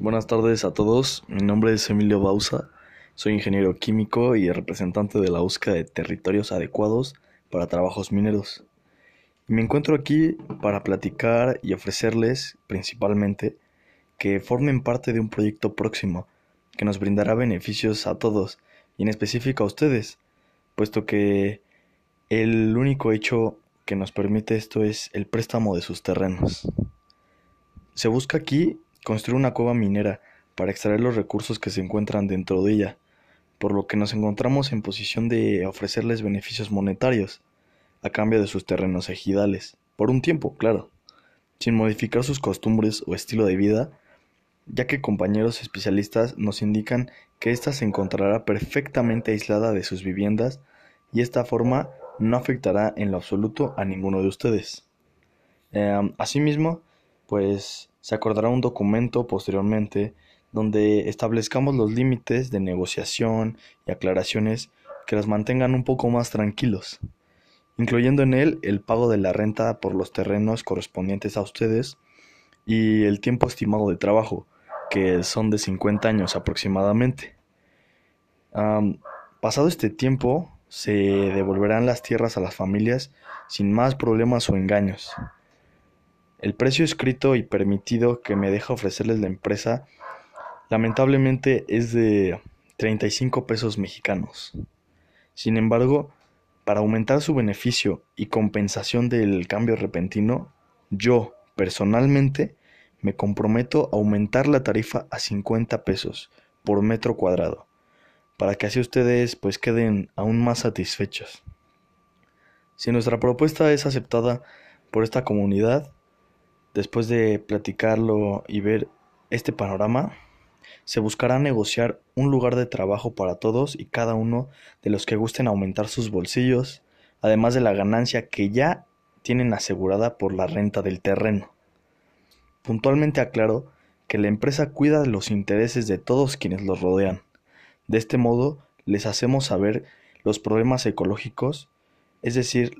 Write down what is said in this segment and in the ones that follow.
Buenas tardes a todos, mi nombre es Emilio Bausa, soy ingeniero químico y representante de la búsqueda de territorios adecuados para trabajos mineros. me encuentro aquí para platicar y ofrecerles, principalmente, que formen parte de un proyecto próximo que nos brindará beneficios a todos y en específico a ustedes, puesto que el único hecho que nos permite esto es el préstamo de sus terrenos. Se busca aquí construir una cueva minera para extraer los recursos que se encuentran dentro de ella, por lo que nos encontramos en posición de ofrecerles beneficios monetarios a cambio de sus terrenos ejidales, por un tiempo, claro, sin modificar sus costumbres o estilo de vida, ya que compañeros especialistas nos indican que ésta se encontrará perfectamente aislada de sus viviendas y esta forma no afectará en lo absoluto a ninguno de ustedes. Em, asimismo, pues se acordará un documento posteriormente donde establezcamos los límites de negociación y aclaraciones que los mantengan un poco más tranquilos, incluyendo en él el pago de la renta por los terrenos correspondientes a ustedes y el tiempo estimado de trabajo, que son de 50 años aproximadamente. pasado este tiempo, se devolverán las tierras a las familias sin más problemas o engaños. El precio escrito y permitido que me deja ofrecerles la empresa lamentablemente es de 35 pesos mexicanos. Sin embargo, para aumentar su beneficio y compensación del cambio repentino, yo, personalmente, me comprometo a aumentar la tarifa a 50 pesos por metro cuadrado, para que así ustedes pues queden aún más satisfechos. Si nuestra propuesta es aceptada por esta comunidad, Después de platicarlo y ver este panorama, se buscará negociar un lugar de trabajo para todos y cada uno de los que gusten aumentar sus bolsillos, además de la ganancia que ya tienen asegurada por la renta del terreno. Puntualmente aclaro que la empresa cuida los intereses de todos quienes los rodean. De este modo, les hacemos saber los problemas ecológicos, es decir,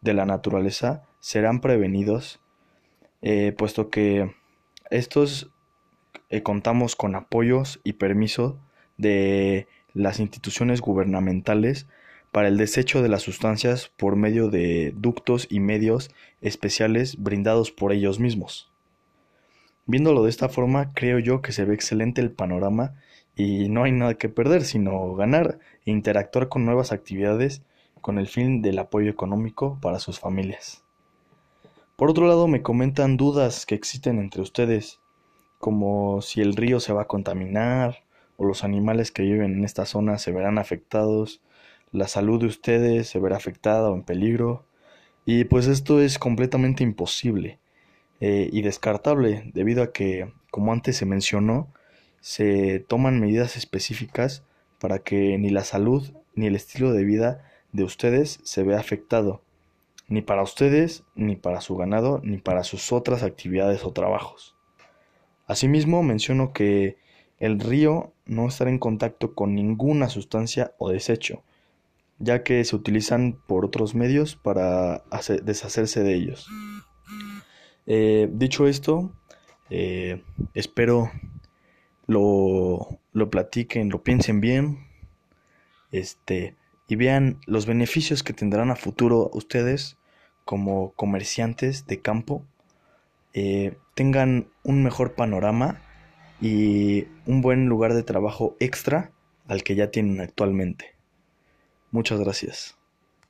de la naturaleza, serán prevenidos eh, puesto que estos eh, contamos con apoyos y permiso de las instituciones gubernamentales para el desecho de las sustancias por medio de ductos y medios especiales brindados por ellos mismos. Viéndolo de esta forma, creo yo que se ve excelente el panorama y no hay nada que perder, sino ganar e interactuar con nuevas actividades con el fin del apoyo económico para sus familias. Por otro lado, me comentan dudas que existen entre ustedes, como si el río se va a contaminar, o los animales que viven en esta zona se verán afectados, la salud de ustedes se verá afectada o en peligro, y pues esto es completamente imposible eh, y descartable, debido a que, como antes se mencionó, se toman medidas específicas para que ni la salud ni el estilo de vida de ustedes se vea afectado ni para ustedes, ni para su ganado, ni para sus otras actividades o trabajos. Asimismo, menciono que el río no estará en contacto con ninguna sustancia o desecho, ya que se utilizan por otros medios para deshacerse de ellos. Eh, dicho esto, eh, espero lo, lo platiquen, lo piensen bien, este, y vean los beneficios que tendrán a futuro ustedes como comerciantes de campo eh, tengan un mejor panorama y un buen lugar de trabajo extra al que ya tienen actualmente. Muchas gracias.